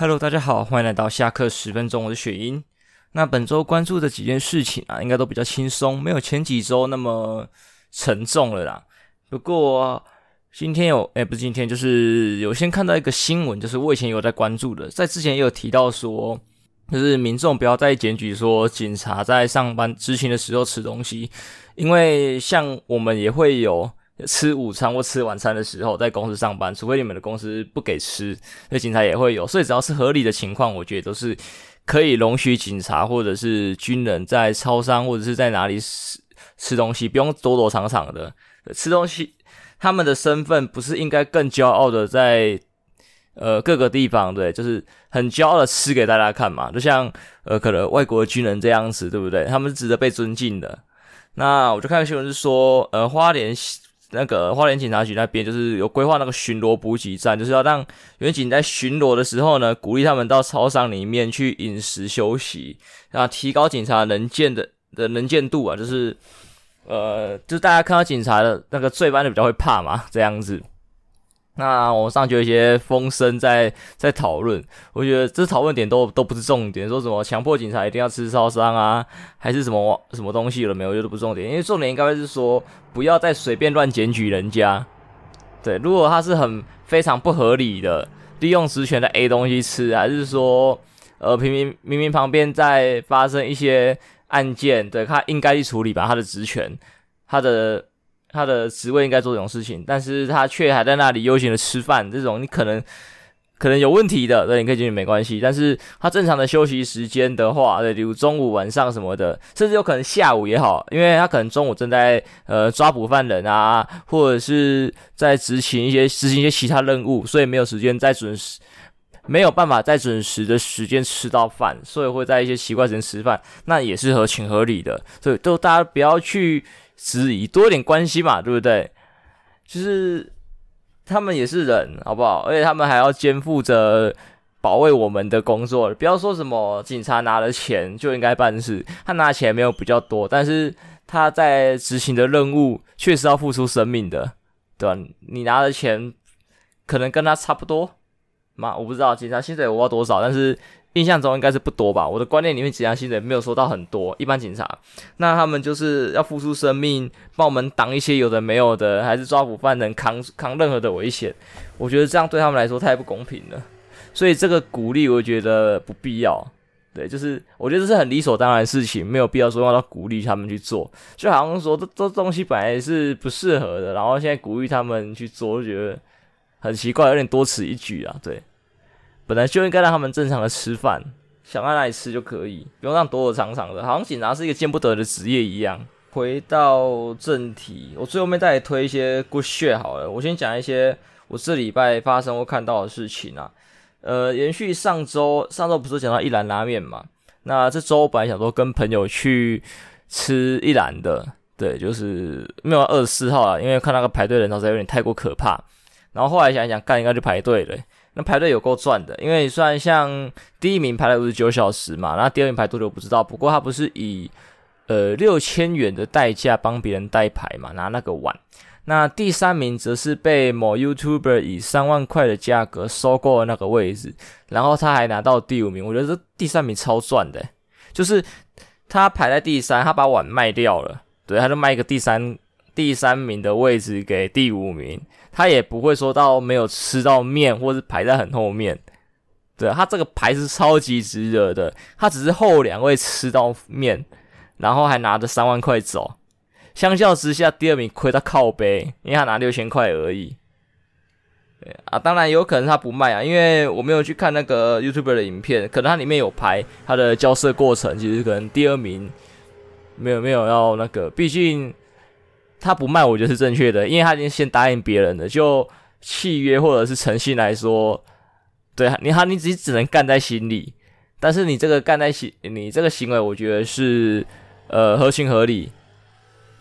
Hello，大家好，欢迎来到下课十分钟，我是雪英。那本周关注的几件事情啊，应该都比较轻松，没有前几周那么沉重了啦。不过今天有，哎，不是今天，就是有先看到一个新闻，就是我以前有在关注的，在之前也有提到说，就是民众不要再检举说警察在上班执勤的时候吃东西，因为像我们也会有。吃午餐或吃晚餐的时候，在公司上班，除非你们的公司不给吃，那警察也会有。所以只要是合理的情况，我觉得都是可以容许警察或者是军人在超商或者是在哪里吃吃东西，不用躲躲藏藏的吃东西。他们的身份不是应该更骄傲的在呃各个地方，对，就是很骄傲的吃给大家看嘛。就像呃可能外国的军人这样子，对不对？他们是值得被尊敬的。那我就看新闻是说，呃，花莲。那个花莲警察局那边就是有规划那个巡逻补给站，就是要让远警在巡逻的时候呢，鼓励他们到操场里面去饮食休息，然后提高警察能见的的能见度啊，就是呃，就是大家看到警察的那个罪犯就比较会怕嘛，这样子。那网上就有一些风声在在讨论，我觉得这讨论点都都不是重点，说什么强迫警察一定要吃烧伤啊，还是什么什么东西了没有，我觉得不重点，因为重点应该会是说不要再随便乱检举人家。对，如果他是很非常不合理的利用职权的 A 东西吃，还是说呃明明明明旁边在发生一些案件，对，他应该去处理吧，他的职权，他的。他的职位应该做这种事情，但是他却还在那里悠闲的吃饭，这种你可能可能有问题的，对，你可以进去没关系。但是他正常的休息时间的话，对，比如中午、晚上什么的，甚至有可能下午也好，因为他可能中午正在呃抓捕犯人啊，或者是在执行一些执行一些其他任务，所以没有时间在准时，没有办法在准时的时间吃到饭，所以会在一些奇怪时间吃饭，那也是合情合理的。所以都大家不要去。质疑多一点关系嘛，对不对？就是他们也是人，好不好？而且他们还要肩负着保卫我们的工作。不要说什么警察拿了钱就应该办事，他拿钱没有比较多，但是他在执行的任务确实要付出生命的，对吧？你拿的钱可能跟他差不多嘛，我不知道警察薪水我不知道多少，但是。印象中应该是不多吧，我的观念里面，警察薪水没有说到很多。一般警察，那他们就是要付出生命，帮我们挡一些有的没有的，还是抓捕犯人，扛扛任何的危险。我觉得这样对他们来说太不公平了，所以这个鼓励我觉得不必要。对，就是我觉得这是很理所当然的事情，没有必要说要鼓励他们去做，就好像说这这东西本来是不适合的，然后现在鼓励他们去做，我觉得很奇怪，有点多此一举啊。对。本来就应该让他们正常的吃饭，想在哪里吃就可以，不用让躲躲藏藏的，好像警察是一个见不得的职业一样。回到正题，我最后面再推一些 good shit 好了。我先讲一些我这礼拜发生或看到的事情啊。呃，延续上周，上周不是讲到一兰拉面嘛？那这周本来想说跟朋友去吃一兰的，对，就是没有二十四号啊，因为看那个排队人潮实在有点太过可怕。然后后来想一想，干应该就排队了。那排队有够赚的，因为虽然像第一名排了五十九小时嘛，那第二名排多久不知道。不过他不是以呃六千元的代价帮别人代排嘛，拿那个碗。那第三名则是被某 YouTuber 以三万块的价格收购那个位置，然后他还拿到第五名。我觉得这第三名超赚的，就是他排在第三，他把碗卖掉了，对，他就卖一个第三。第三名的位置给第五名，他也不会说到没有吃到面，或是排在很后面。对，他这个排是超级值得的，他只是后两位吃到面，然后还拿着三万块走。相较之下，第二名亏他靠背，因为他拿六千块而已。对啊，当然有可能他不卖啊，因为我没有去看那个 YouTuber 的影片，可能他里面有拍他的交涉过程，其实可能第二名没有没有要那个，毕竟。他不卖，我觉得是正确的，因为他已经先答应别人了。就契约或者是诚信来说，对啊你好，你自己只能干在心里。但是你这个干在心，你这个行为，我觉得是呃合情合理，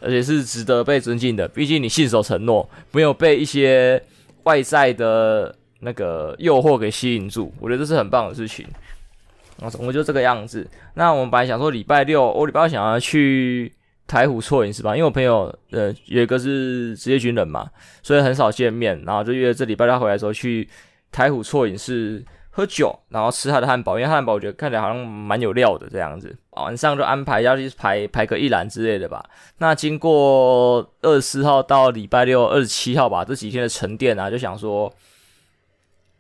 而且是值得被尊敬的。毕竟你信守承诺，没有被一些外在的那个诱惑给吸引住，我觉得这是很棒的事情。啊，总共就这个样子。那我们本来想说礼拜六，我礼拜六想要去。台虎错饮是吧？因为我朋友呃有一个是职业军人嘛，所以很少见面，然后就约这礼拜他回来的时候去台虎错饮室喝酒，然后吃他的汉堡，因为汉堡我觉得看起来好像蛮有料的这样子。晚上就安排要去排排个一兰之类的吧。那经过二十四号到礼拜六二十七号吧，这几天的沉淀啊，就想说，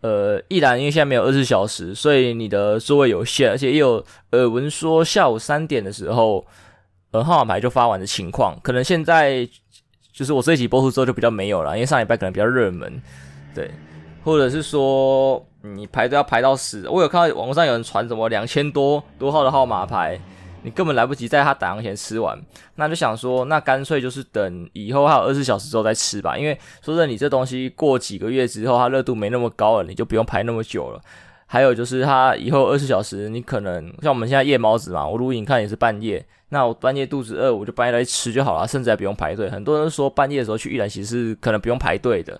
呃，一兰因为现在没有二十四小时，所以你的座位有限，而且也有耳闻说下午三点的时候，呃，号码牌就发完的情况，可能现在就是我这一集播出之后就比较没有了，因为上礼拜可能比较热门，对，或者是说。你排队要排到死，我有看到网络上有人传什么两千多多号的号码牌，你根本来不及在他打烊前吃完，那就想说，那干脆就是等以后还有二十四小时之后再吃吧，因为说真的，你这东西过几个月之后，它热度没那么高了，你就不用排那么久了。还有就是它以后二十四小时，你可能像我们现在夜猫子嘛，我录影看也是半夜，那我半夜肚子饿，我就半夜来吃就好了，甚至还不用排队。很多人说半夜的时候去一兰其实可能不用排队的，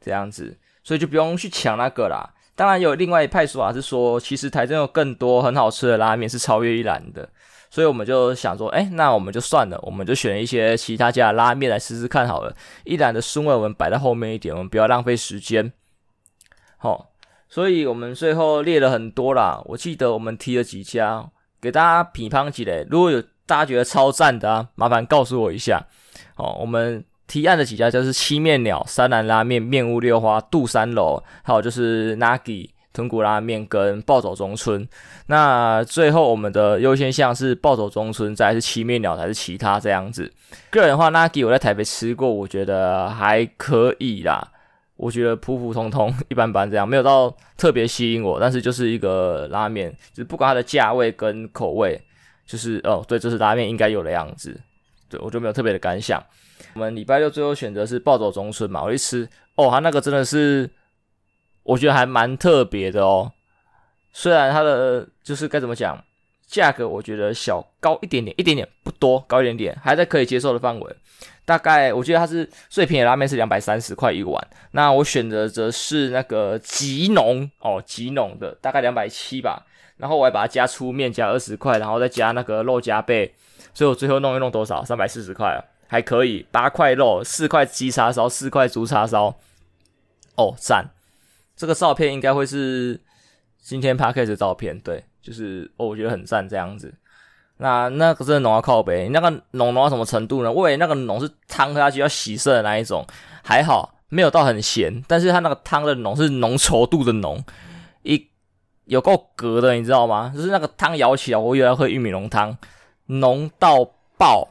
这样子，所以就不用去抢那个啦。当然有另外一派说法是说，其实台中有更多很好吃的拉面是超越一兰的，所以我们就想说，哎，那我们就算了，我们就选一些其他家的拉面来试试看好了。一兰的顺位我们摆在后面一点，我们不要浪费时间。好，所以我们最后列了很多啦，我记得我们提了几家，给大家品尝几类。如果有大家觉得超赞的啊，麻烦告诉我一下。哦，我们。提案的几家就是七面鸟、三兰拉面、面屋六花、杜三楼，还有就是 Nagi 豚骨拉面跟暴走中村。那最后我们的优先项是暴走中村，再是七面鸟，还是其他这样子？个人的话，Nagi 我在台北吃过，我觉得还可以啦。我觉得普普通通、一般般这样，没有到特别吸引我。但是就是一个拉面，就是不管它的价位跟口味，就是哦，对，这是拉面应该有的样子。对，我就没有特别的感想。我们礼拜六最后选择是暴走中村嘛，我一吃哦，它那个真的是我觉得还蛮特别的哦。虽然它的就是该怎么讲，价格我觉得小高一点点，一点点不多，高一点点还在可以接受的范围。大概我觉得它是最便宜的拉面是两百三十块一碗，那我选择则是那个极浓哦，极浓的大概两百七吧。然后我还把它加粗面加二十块，然后再加那个肉夹贝，所以我最后弄一弄多少？三百四十块啊。还可以，八块肉，四块鸡叉烧，四块猪叉烧。哦，赞！这个照片应该会是今天 Podcast 的照片，对，就是哦，我觉得很赞这样子。那那个真的浓到靠北，那个浓浓到什么程度呢？我以为那个浓是汤喝下去要洗色的那一种，还好没有到很咸，但是它那个汤的浓是浓稠度的浓，一有够格的，你知道吗？就是那个汤舀起来，我以为要喝玉米浓汤，浓到爆。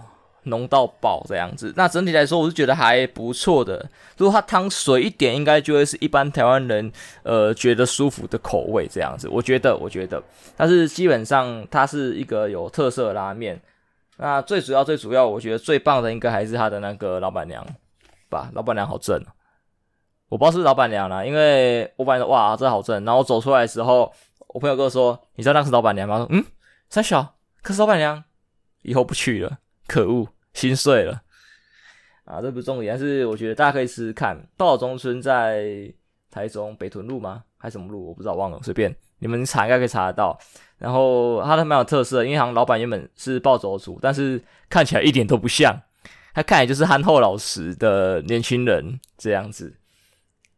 浓到爆这样子，那整体来说我是觉得还不错的。如果它汤水一点，应该就会是一般台湾人呃觉得舒服的口味这样子。我觉得，我觉得，但是基本上它是一个有特色的拉面。那最主要、最主要，我觉得最棒的应该还是它的那个老板娘吧。老板娘好正，我不知道是老板娘啦，因为我本来说哇，这好正。然后走出来的时候，我朋友跟我说：“你知道那是老板娘吗？”说：“嗯，三小，可是老板娘，以后不去了，可恶。”心碎了啊！这不是重点，但是我觉得大家可以试试看。暴中村在台中北屯路吗？还是什么路？我不知道，忘了，随便你们查应该可以查得到。然后它都蛮有特色的，因为好像老板原本是暴走族，但是看起来一点都不像，他看起来就是憨厚老实的年轻人这样子。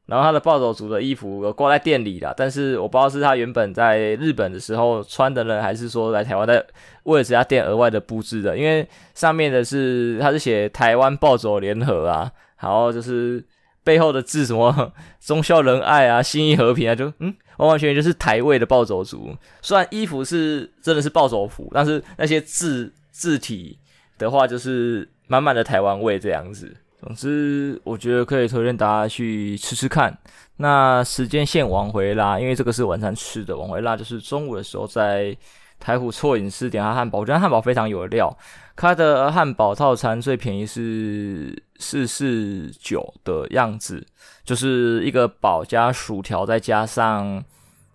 然后他的暴走族的衣服有挂在店里啦，但是我不知道是他原本在日本的时候穿的呢，还是说来台湾在为了这家店额外的布置的。因为上面的是他是写台湾暴走联合啊，然后就是背后的字什么忠孝仁爱啊、信义和平啊，就嗯完完全全就是台味的暴走族。虽然衣服是真的是暴走服，但是那些字字体的话就是满满的台湾味这样子。总之，我觉得可以推荐大家去吃吃看。那时间线往回拉，因为这个是晚餐吃的，往回拉就是中午的时候在台虎错饮室点他汉堡，我觉得汉堡非常有料。它的汉堡套餐最便宜是四四九的样子，就是一个堡加薯条，再加上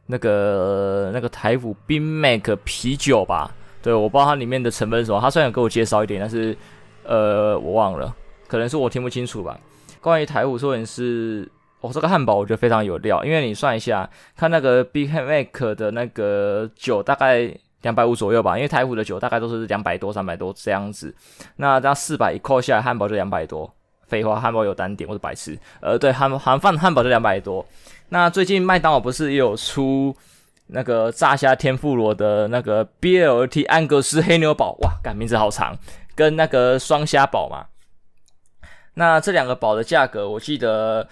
那个那个台虎冰 Mac 啤酒吧。对，我不知道它里面的成分是什么，他虽然有给我介绍一点，但是呃，我忘了。可能是我听不清楚吧。关于台虎寿司是，哦，这个汉堡我觉得非常有料，因为你算一下，看那个 Big Mac 的那个酒大概两百五左右吧，因为台虎的酒大概都是两百多、三百多这样子。那这样四百一扣下来，汉堡就两百多，废话，汉堡有单点，我是白痴。呃，对，韩韩饭汉堡就两百多。那最近麦当劳不是也有出那个炸虾天妇罗的那个 BLT 安格斯黑牛堡？哇，改名字好长，跟那个双虾堡嘛。那这两个堡的价格，我记得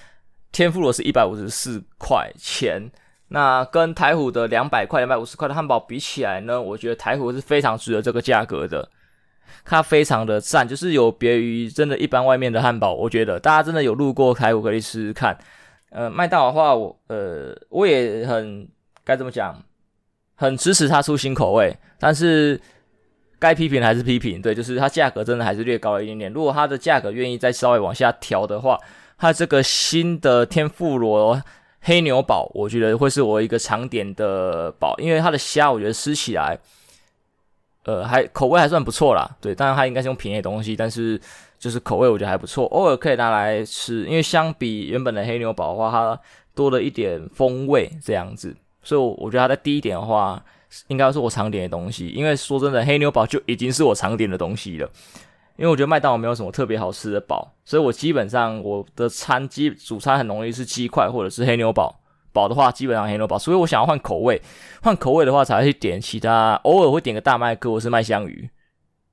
天妇罗是一百五十四块钱。那跟台虎的两百块、两百五十块的汉堡比起来呢，我觉得台虎是非常值得这个价格的。它非常的赞，就是有别于真的一般外面的汉堡。我觉得大家真的有路过台虎可以试试看。呃，麦当劳的话，我呃我也很该怎么讲，很支持它出新口味。但是该批评还是批评，对，就是它价格真的还是略高一点点。如果它的价格愿意再稍微往下调的话，它这个新的天妇罗。黑牛堡，我觉得会是我一个常点的堡，因为它的虾，我觉得吃起来，呃，还口味还算不错啦。对，当然它应该是用便宜的东西，但是就是口味我觉得还不错，偶尔可以拿来吃。因为相比原本的黑牛堡的话，它多了一点风味这样子，所以我觉得它在低一点的话，应该是我常点的东西。因为说真的，黑牛堡就已经是我常点的东西了。因为我觉得麦当劳没有什么特别好吃的堡，所以我基本上我的餐基主餐很容易是鸡块或者是黑牛堡。堡的话基本上黑牛堡，所以我想要换口味，换口味的话才会去点其他，偶尔会点个大麦克或是麦香鱼，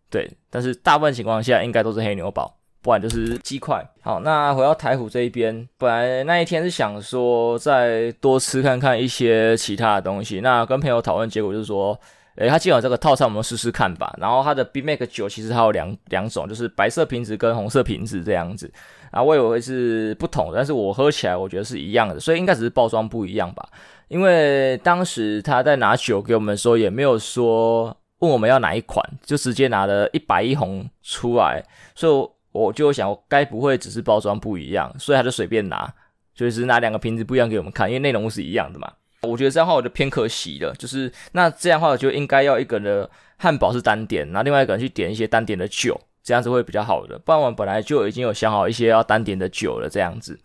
对，但是大部分情况下应该都是黑牛堡，不然就是鸡块。好，那回到台虎这一边，本来那一天是想说再多吃看看一些其他的东西，那跟朋友讨论，结果就是说。诶，他既然有这个套餐，我们试试看吧。然后它的 B Mac 酒其实还有两两种，就是白色瓶子跟红色瓶子这样子。啊，我以为是不同的，但是我喝起来我觉得是一样的，所以应该只是包装不一样吧。因为当时他在拿酒给我们的时候，也没有说问我们要哪一款，就直接拿了一白一红出来，所以我就想，该不会只是包装不一样，所以他就随便拿，就是拿两个瓶子不一样给我们看，因为内容是一样的嘛。我觉得这样的话我就偏可惜了，就是那这样的话我就应该要一个人的汉堡是单点，然后另外一个人去点一些单点的酒，这样子会比较好的。不然我们本来就已经有想好一些要单点的酒了，这样子。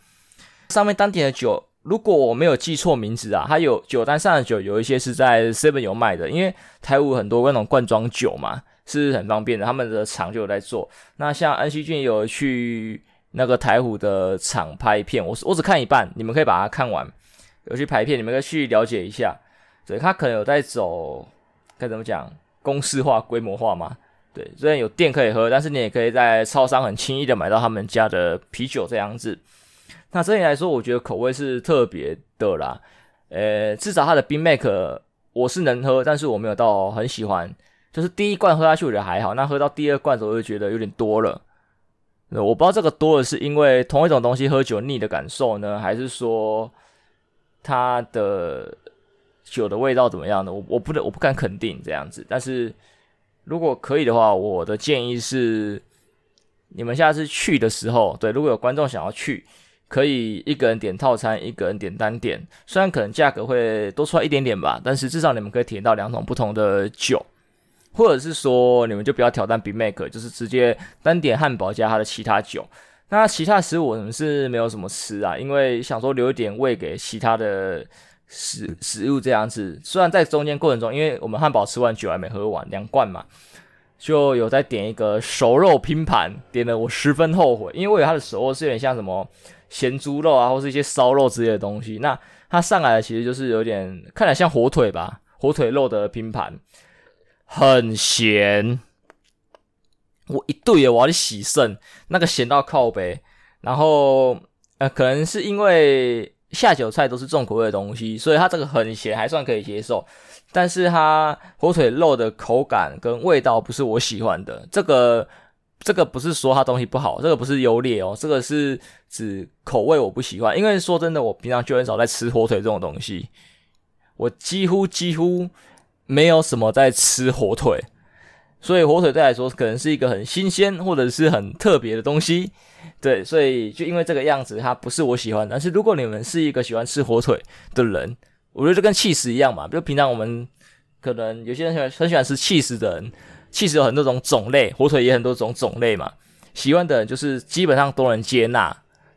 上面单点的酒，如果我没有记错名字啊，它有酒单上的酒有一些是在 Seven 有卖的，因为台五很多那种罐装酒嘛，是很方便的，他们的厂就有在做。那像安熙俊有去那个台虎的厂拍片，我我只看一半，你们可以把它看完。有去排片，你们可以去了解一下。对，他可能有在走，该怎么讲，公司化、规模化嘛。对，虽然有店可以喝，但是你也可以在超商很轻易的买到他们家的啤酒这样子。那这里来说，我觉得口味是特别的啦。呃，至少它的冰 make 我是能喝，但是我没有到很喜欢。就是第一罐喝下去我觉得还好，那喝到第二罐的时候我就觉得有点多了。我不知道这个多了是因为同一种东西喝酒腻的感受呢，还是说？它的酒的味道怎么样呢？我我不能我不敢肯定这样子，但是如果可以的话，我的建议是，你们下次去的时候，对，如果有观众想要去，可以一个人点套餐，一个人点单点，虽然可能价格会多出来一点点吧，但是至少你们可以体验到两种不同的酒，或者是说你们就不要挑战 Big Mac，就是直接单点汉堡加它的其他酒。那其他食物我们是没有什么吃啊，因为想说留一点胃给其他的食食物这样子。虽然在中间过程中，因为我们汉堡吃完酒还没喝完，两罐嘛，就有在点一个熟肉拼盘，点的我十分后悔，因为我以为它的熟肉是有点像什么咸猪肉啊，或是一些烧肉之类的东西。那它上来的其实就是有点看起来像火腿吧，火腿肉的拼盘，很咸。我一对我要去洗肾，那个咸到靠北，然后呃，可能是因为下酒菜都是重口味的东西，所以它这个很咸还算可以接受，但是它火腿肉的口感跟味道不是我喜欢的。这个这个不是说它东西不好，这个不是优劣哦，这个是指口味我不喜欢。因为说真的，我平常就很少在吃火腿这种东西，我几乎几乎没有什么在吃火腿。所以火腿对来说可能是一个很新鲜或者是很特别的东西，对，所以就因为这个样子，它不是我喜欢。但是如果你们是一个喜欢吃火腿的人，我觉得就跟起司一样嘛，比如平常我们可能有些人喜欢很喜欢吃起司的人，起司有很多种种类，火腿也很多种种类嘛，喜欢的人就是基本上都能接纳。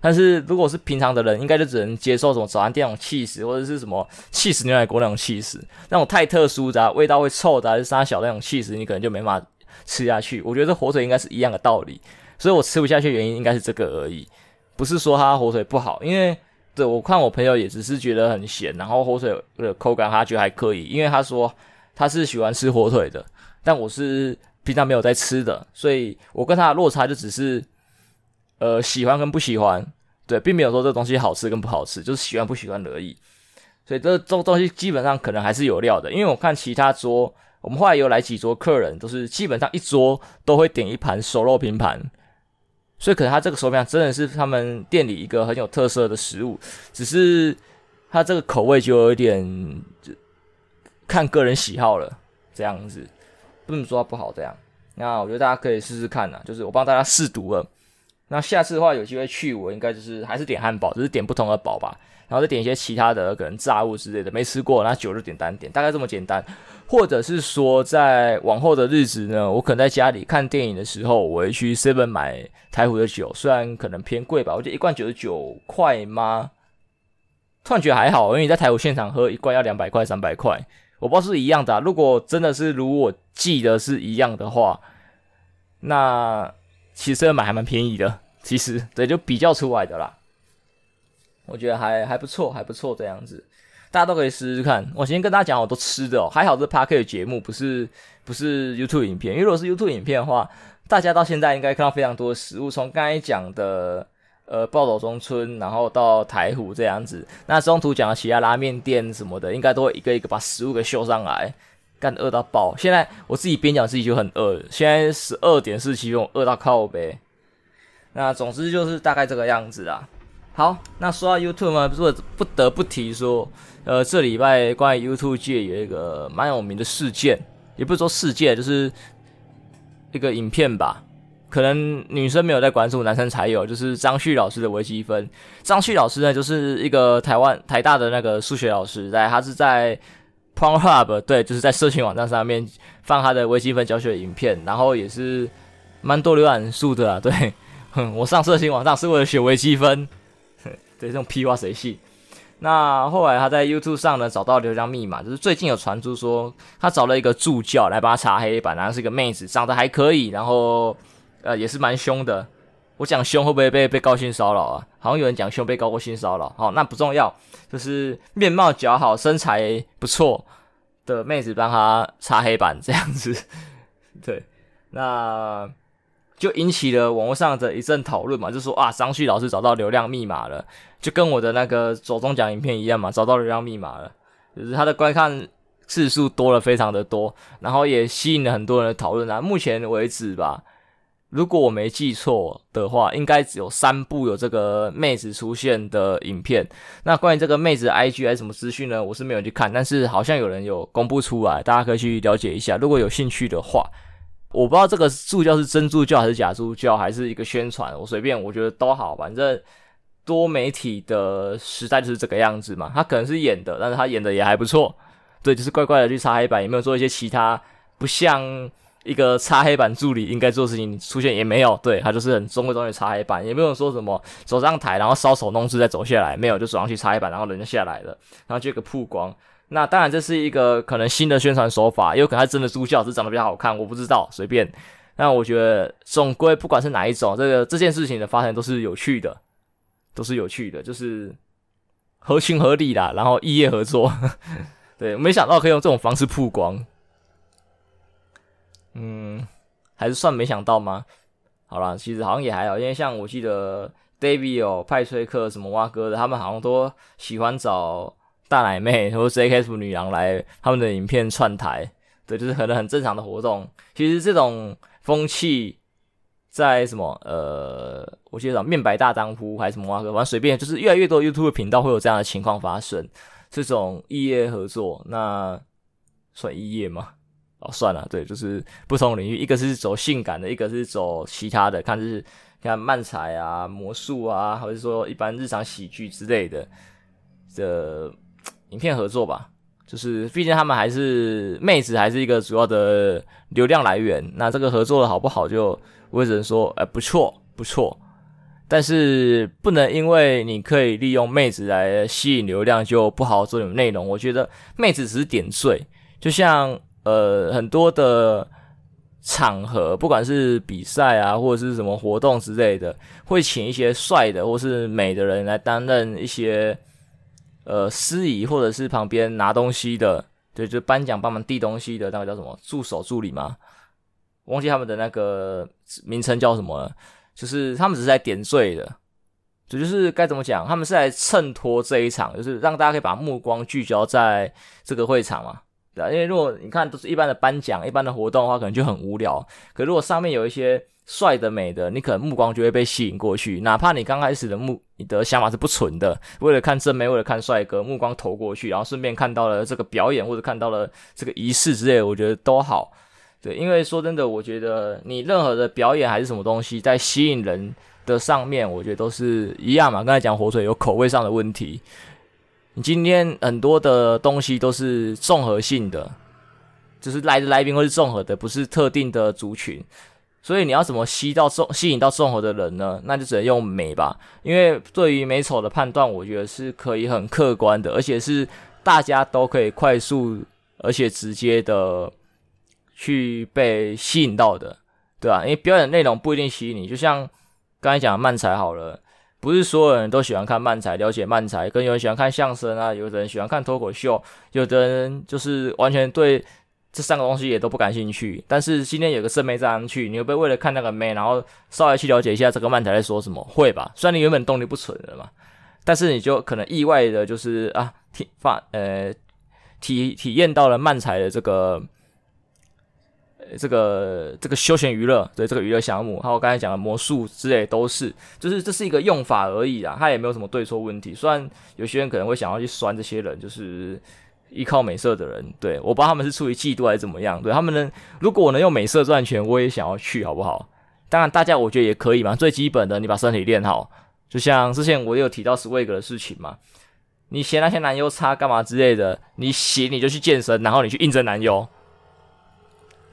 但是如果是平常的人，应该就只能接受什么早餐店那种气死，或者是什么气死牛奶锅那种气死，那种太特殊的、啊、味道会臭的，还是沙小那种气死，你可能就没法吃下去。我觉得这火腿应该是一样的道理。所以我吃不下去原因应该是这个而已，不是说它火腿不好，因为对我看我朋友也只是觉得很咸，然后火腿的口感他觉得还可以，因为他说他是喜欢吃火腿的，但我是平常没有在吃的，所以我跟他的落差就只是呃喜欢跟不喜欢，对，并没有说这东西好吃跟不好吃，就是喜欢不喜欢而已。所以这这东西基本上可能还是有料的，因为我看其他桌，我们后来有来几桌客人，都是基本上一桌都会点一盘熟肉拼盘，所以可能他这个手表真的是他们店里一个很有特色的食物，只是他这个口味就有一点就看个人喜好了，这样子不能说它不好这样。那我觉得大家可以试试看呐，就是我帮大家试读了。那下次的话有机会去，我应该就是还是点汉堡，只是点不同的堡吧。然后再点一些其他的可能炸物之类的，没吃过，那酒就点单点，大概这么简单。或者是说，在往后的日子呢，我可能在家里看电影的时候，我会去 Seven 买台湖的酒，虽然可能偏贵吧，我觉得一罐九十九块吗？突然觉得还好，因为你在台湖现场喝一罐要两百块、三百块，我不知道是一样的。如果真的是如我记得是一样的话，那其实买还蛮便宜的，其实对，就比较出来的啦。我觉得还还不错，还不错这样子，大家都可以试试看。我先跟大家讲，我都吃的哦，还好这 Podcast 节目不是不是 YouTube 影片，因为如果是 YouTube 影片的话，大家到现在应该看到非常多的食物，从刚才讲的呃暴走中村，然后到台湖这样子，那中途讲的其他拉面店什么的，应该都会一个一个把食物给秀上来，干饿到爆。现在我自己边讲自己就很饿，现在十二点四十七分，饿到靠呗。那总之就是大概这个样子啦。好，那说到 YouTube 嘛，不不得不提说，呃，这礼拜关于 YouTube 界有一个蛮有名的事件，也不是说事件，就是一个影片吧。可能女生没有在关注，男生才有，就是张旭老师的微积分。张旭老师呢，就是一个台湾台大的那个数学老师，在他是在 Pornhub，对，就是在社群网站上面放他的微积分教学影片，然后也是蛮多浏览数的啊。对，哼，我上社群网站是为了学微积分。对，这种屁话谁信？那后来他在 YouTube 上呢，找到流量密码，就是最近有传出说他找了一个助教来帮他擦黑板，然后是一个妹子，长得还可以，然后呃也是蛮凶的。我讲凶会不会被被告性骚扰啊？好像有人讲凶被告过性骚扰。好，那不重要，就是面貌姣好、身材不错的妹子帮他擦黑板这样子。对，那。就引起了网络上的一阵讨论嘛，就说啊，张旭老师找到流量密码了，就跟我的那个左中奖影片一样嘛，找到流量密码了，就是他的观看次数多了非常的多，然后也吸引了很多人的讨论啊。目前为止吧，如果我没记错的话，应该只有三部有这个妹子出现的影片。那关于这个妹子的 IG 还是什么资讯呢？我是没有去看，但是好像有人有公布出来，大家可以去了解一下，如果有兴趣的话。我不知道这个助教是真助教还是假助教，还是一个宣传，我随便，我觉得都好，反正多媒体的时代就是这个样子嘛。他可能是演的，但是他演的也还不错，对，就是乖乖的去擦黑板，也没有做一些其他不像一个擦黑板助理应该做事情出现，也没有，对，他就是很中规中矩擦黑板，也没有说什么走上台然后搔首弄姿再走下来，没有，就走上去擦黑板，然后人就下来了，然后就一个曝光。那当然，这是一个可能新的宣传手法，也有可能他真的助教是长得比较好看，我不知道，随便。那我觉得总归不管是哪一种，这个这件事情的发生都是有趣的，都是有趣的，就是合情合理啦，然后异业合作，对，没想到可以用这种方式曝光，嗯，还是算没想到吗？好啦，其实好像也还好，因为像我记得 David 哦、派崔克什么蛙哥的，他们好像都喜欢找。大奶妹或者 JK 什么女郎来他们的影片串台，对，就是可能很正常的活动。其实这种风气在什么呃，我记得面白大丈夫还是什么蛙哥，反正随便，就是越来越多 YouTube 频道会有这样的情况发生。这种异业合作，那算异业吗？哦，算了，对，就是不同领域，一个是走性感的，一个是走其他的，看是看漫才啊、魔术啊，或者说一般日常喜剧之类的的。影片合作吧，就是毕竟他们还是妹子，还是一个主要的流量来源。那这个合作的好不好，就我只能说，哎，不错，不错。但是不能因为你可以利用妹子来吸引流量，就不好好做点内容。我觉得妹子只是点缀，就像呃很多的场合，不管是比赛啊，或者是什么活动之类的，会请一些帅的或是美的人来担任一些呃司仪，或者是旁边拿东西的，对，就颁奖帮忙递东西的那个叫什么助手助理吗？忘记他们的那个名称叫什么了，就是他们只是来点缀的，这就是该怎么讲？他们是来衬托这一场，就是让大家可以把目光聚焦在这个会场嘛。因为如果你看都是一般的颁奖、一般的活动的话，可能就很无聊。可如果上面有一些帅的、美的，你可能目光就会被吸引过去。哪怕你刚开始的目，你的想法是不纯的，为了看正妹，为了看帅哥，目光投过去，然后顺便看到了这个表演或者看到了这个仪式之类，我觉得都好。对，因为说真的，我觉得你任何的表演还是什么东西，在吸引人的上面，我觉得都是一样嘛。刚才讲火腿有口味上的问题。你今天很多的东西都是综合性的，就是来的来宾会是综合的，不是特定的族群，所以你要怎么吸到综吸引到综合的人呢？那就只能用美吧，因为对于美丑的判断，我觉得是可以很客观的，而且是大家都可以快速而且直接的去被吸引到的，对吧？因为表演内容不一定吸引你，就像刚才讲的漫才好了。不是所有人都喜欢看漫才，了解漫才，跟有人喜欢看相声啊，有的人喜欢看脱口秀，有的人就是完全对这三个东西也都不感兴趣。但是今天有个正妹站上去，你会不会为了看那个妹，然后稍微去了解一下这个漫才在说什么？会吧？虽然你原本动力不纯的嘛，但是你就可能意外的就是啊，体发呃体体验到了漫才的这个。这个这个休闲娱乐，对这个娱乐项目，还有刚才讲的魔术之类，都是，就是这是一个用法而已啊，它也没有什么对错问题。虽然有些人可能会想要去酸这些人，就是依靠美色的人，对，我不知道他们是出于嫉妒还是怎么样，对他们能，如果我能用美色赚钱，我也想要去，好不好？当然，大家我觉得也可以嘛，最基本的，你把身体练好，就像之前我有提到 Swag 的事情嘛，你嫌那些男优差干嘛之类的，你嫌你就去健身，然后你去应征男优。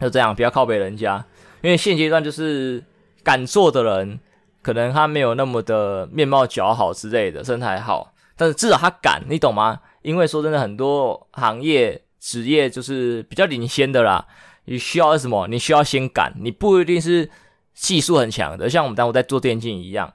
就这样，不要靠北人家，因为现阶段就是敢做的人，可能他没有那么的面貌姣好之类的，身材好，但是至少他敢，你懂吗？因为说真的，很多行业职业就是比较领先的啦，你需要什么？你需要先敢，你不一定是技术很强的，像我们当初在做电竞一样，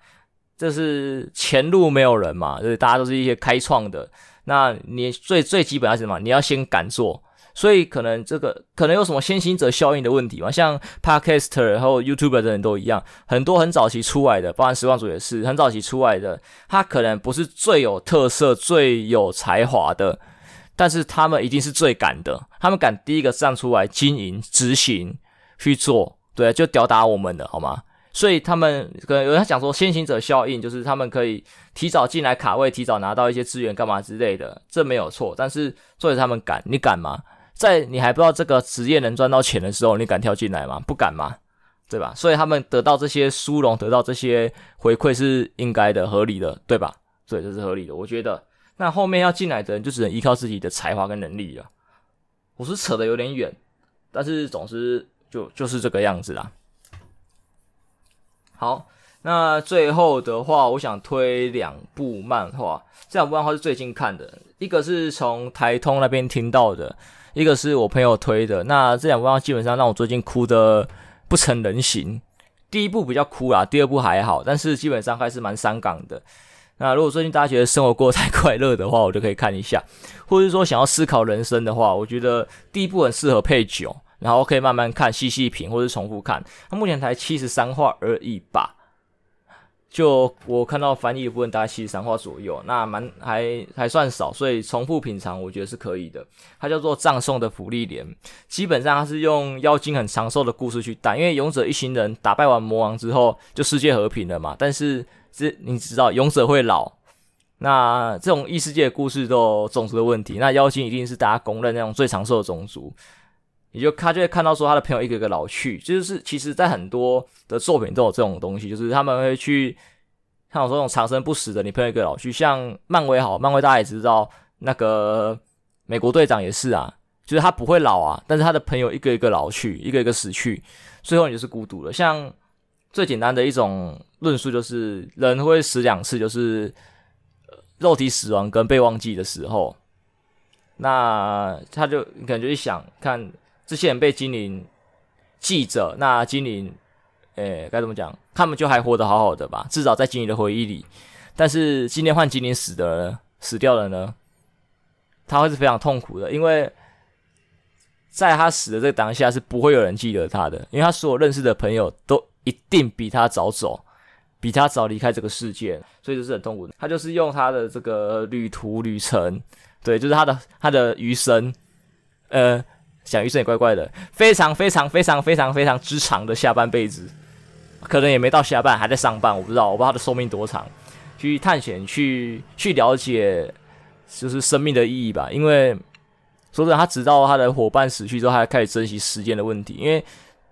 这是前路没有人嘛，就是大家都是一些开创的，那你最最基本要什么？你要先敢做。所以可能这个可能有什么先行者效应的问题嘛？像 Podcaster 然后 YouTuber 的人都一样，很多很早期出来的，包含实况主也是很早期出来的，他可能不是最有特色、最有才华的，但是他们一定是最敢的，他们敢第一个站出来经营、执行去做，对，就吊打我们的好吗？所以他们可能有人讲说先行者效应，就是他们可以提早进来卡位，提早拿到一些资源干嘛之类的，这没有错。但是作为他们敢，你敢吗？在你还不知道这个职业能赚到钱的时候，你敢跳进来吗？不敢吗？对吧？所以他们得到这些殊荣，得到这些回馈是应该的、合理的，对吧？对，这是合理的。我觉得，那后面要进来的人就只能依靠自己的才华跟能力了。我是扯得有点远，但是总之就就是这个样子啦。好，那最后的话，我想推两部漫画，这两部漫画是最近看的，一个是从台通那边听到的。一个是我朋友推的，那这两部基本上让我最近哭的不成人形。第一部比较哭啦，第二部还好，但是基本上还是蛮伤感的。那如果最近大家觉得生活过得太快乐的话，我就可以看一下；或者是说想要思考人生的话，我觉得第一部很适合配酒，然后可以慢慢看、细细品，或者重复看。它目前才七十三话而已吧。就我看到翻译的部分大概七十三话左右，那蛮还还算少，所以重复品尝我觉得是可以的。它叫做《葬送的芙莉莲》，基本上它是用妖精很长寿的故事去带，因为勇者一行人打败完魔王之后就世界和平了嘛。但是这你知道勇者会老，那这种异世界故事都有种族的问题，那妖精一定是大家公认那种最长寿的种族。你就他就会看到说他的朋友一个一个老去，就是其实在很多的作品都有这种东西，就是他们会去像我说那种长生不死的，你朋友一个老去，像漫威好，漫威大家也知道，那个美国队长也是啊，就是他不会老啊，但是他的朋友一个一个老去，一个一个死去，最后你就是孤独了。像最简单的一种论述就是人会死两次，就是肉体死亡跟被忘记的时候，那他就感觉一想看。这些人被精灵记着，那精灵，诶，该怎么讲？他们就还活得好好的吧，至少在精灵的回忆里。但是今天换精灵死的了，死掉了呢，他会是非常痛苦的，因为在他死的这个当下是不会有人记得他的，因为他所有认识的朋友都一定比他早走，比他早离开这个世界，所以这是很痛苦的。他就是用他的这个旅途旅程，对，就是他的他的余生，呃。讲余生也怪怪的，非常非常非常非常非常之长的下半辈子，可能也没到下半，还在上半，我不知道，我不知道他的寿命多长。去探险，去去了解，就是生命的意义吧。因为说真的，他直到他的伙伴死去之后，他才开始珍惜时间的问题。因为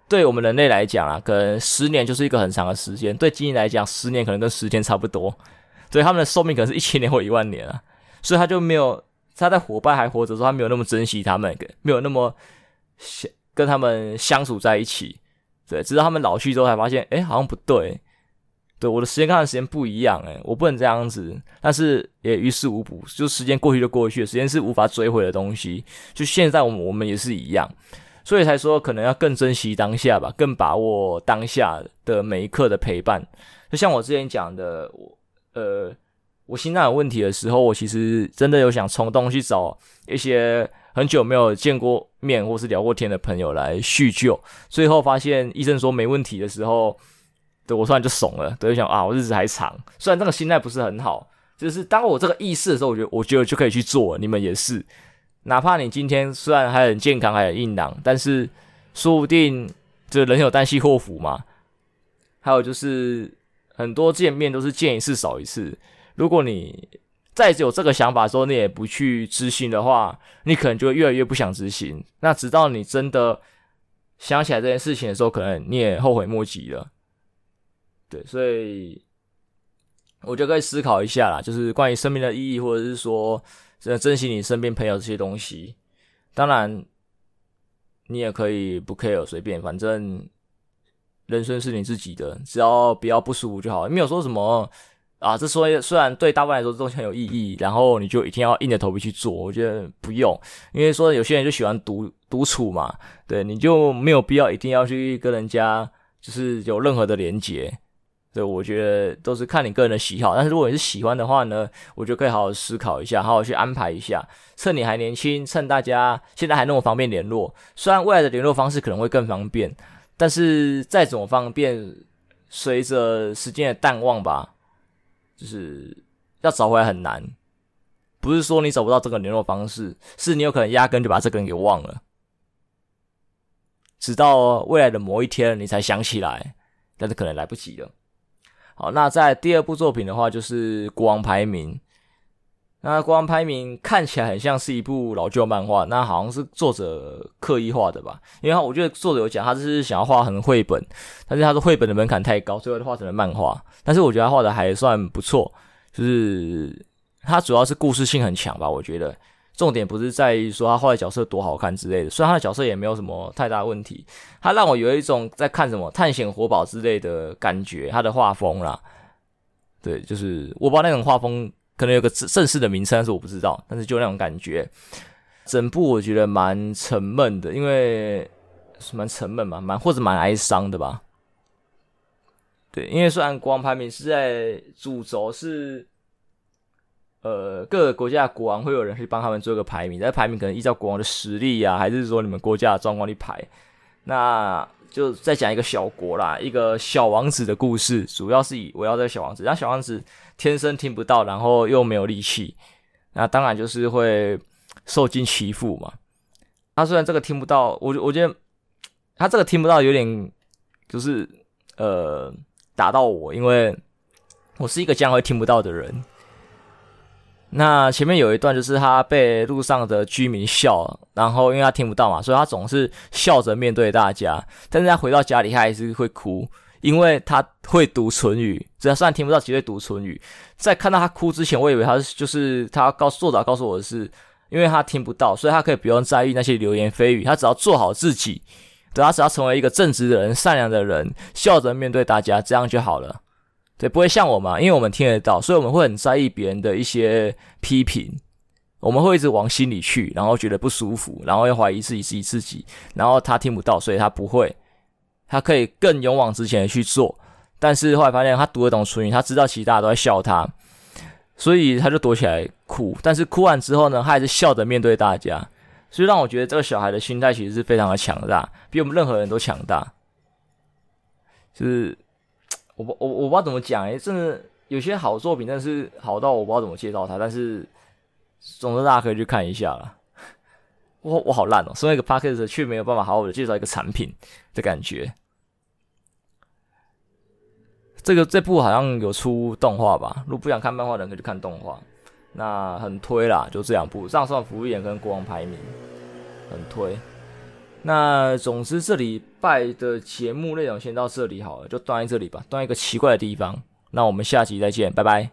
对我们人类来讲啊，可能十年就是一个很长的时间；对精灵来讲，十年可能跟十天差不多。所以他们的寿命可能是一千年或一万年啊，所以他就没有。他在伙伴还活着的时候，他没有那么珍惜他们，没有那么相跟他们相处在一起。对，直到他们老去之后，才发现，哎，好像不对。对，我的时间跟他的时间不一样，哎，我不能这样子。但是也于事无补，就时间过去就过去了，时间是无法追回的东西。就现在，我们我们也是一样，所以才说可能要更珍惜当下吧，更把握当下的每一刻的陪伴。就像我之前讲的，我呃。我心脏有问题的时候，我其实真的有想冲动去找一些很久没有见过面或是聊过天的朋友来叙旧。最后发现医生说没问题的时候，对，我突然就怂了，对，就想啊，我日子还长。虽然这个心态不是很好，就是当我这个意识的时候，我觉得我觉得就可以去做。你们也是，哪怕你今天虽然还很健康，还很硬朗，但是说不定就人有旦夕祸福嘛。还有就是很多见面都是见一次少一次。如果你再有这个想法的时候，你也不去执行的话，你可能就会越来越不想执行。那直到你真的想起来这件事情的时候，可能你也后悔莫及了。对，所以我就可以思考一下啦，就是关于生命的意义，或者是说真的珍惜你身边朋友这些东西。当然，你也可以不 care，随便，反正人生是你自己的，只要不要不舒服就好。没有说什么。啊，这说虽然对大部分来说这东西很有意义，然后你就一定要硬着头皮去做，我觉得不用，因为说有些人就喜欢独独处嘛，对，你就没有必要一定要去跟人家就是有任何的连接，对，我觉得都是看你个人的喜好，但是如果你是喜欢的话呢，我就可以好好思考一下，好好去安排一下，趁你还年轻，趁大家现在还那么方便联络，虽然未来的联络方式可能会更方便，但是再怎么方便，随着时间的淡忘吧。就是要找回来很难，不是说你找不到这个联络方式，是你有可能压根就把这个人给忘了，直到未来的某一天你才想起来，但是可能来不及了。好，那在第二部作品的话，就是《国王排名》。那《国王排名》看起来很像是一部老旧漫画，那好像是作者刻意画的吧？因为我觉得作者有讲，他是想要画成绘本，但是他说绘本的门槛太高，最后画成了漫画。但是我觉得他画的还算不错，就是他主要是故事性很强吧？我觉得重点不是在于说他画的角色多好看之类的，虽然他的角色也没有什么太大问题，他让我有一种在看什么探险活宝之类的感觉，他的画风啦，对，就是我不知道那种画风。可能有个正式的名称，但是我不知道。但是就那种感觉，整部我觉得蛮沉闷的，因为是蛮沉闷嘛，蛮或者蛮哀伤的吧。对，因为虽然国王排名是在主轴是，呃，各个国家的国王会有人去帮他们做一个排名，但排名可能依照国王的实力呀、还是说你们国家的状况去排。那就再讲一个小国啦，一个小王子的故事，主要是以围绕这小王子，然后小王子。天生听不到，然后又没有力气，那当然就是会受尽欺负嘛。他虽然这个听不到，我我觉得他这个听不到有点就是呃打到我，因为我是一个将会听不到的人。那前面有一段就是他被路上的居民笑，然后因为他听不到嘛，所以他总是笑着面对大家，但是他回到家里他还是会哭。因为他会读唇语，只要虽然听不到，其实读唇语。在看到他哭之前，我以为他就是他告诉作者告诉我的是，因为他听不到，所以他可以不用在意那些流言蜚语，他只要做好自己，对，他只要成为一个正直的人、善良的人，笑着面对大家，这样就好了。对，不会像我嘛，因为我们听得到，所以我们会很在意别人的一些批评，我们会一直往心里去，然后觉得不舒服，然后又怀疑自己、自己、自己。然后他听不到，所以他不会。他可以更勇往直前的去做。但是后来发现他读得懂唇语，他知道其实大家都在笑他，所以他就躲起来哭。但是哭完之后呢，他还是笑着面对大家，所以让我觉得这个小孩的心态其实是非常的强大，比我们任何人都强大。就是我不我我不知道怎么讲哎、欸，真的有些好作品，但是好到我不知道怎么介绍它。但是总之大家可以去看一下了。我我好烂哦，身为一个 Podcast 却没有办法好好的介绍一个产品的感觉。这个这部好像有出动画吧？如果不想看漫画的人可以去看动画。那很推啦，就这两部《葬送的芙莉莲》跟《国王排名》，很推。那总之这礼拜的节目内容先到这里好了，就断在这里吧，断一个奇怪的地方。那我们下集再见，拜拜。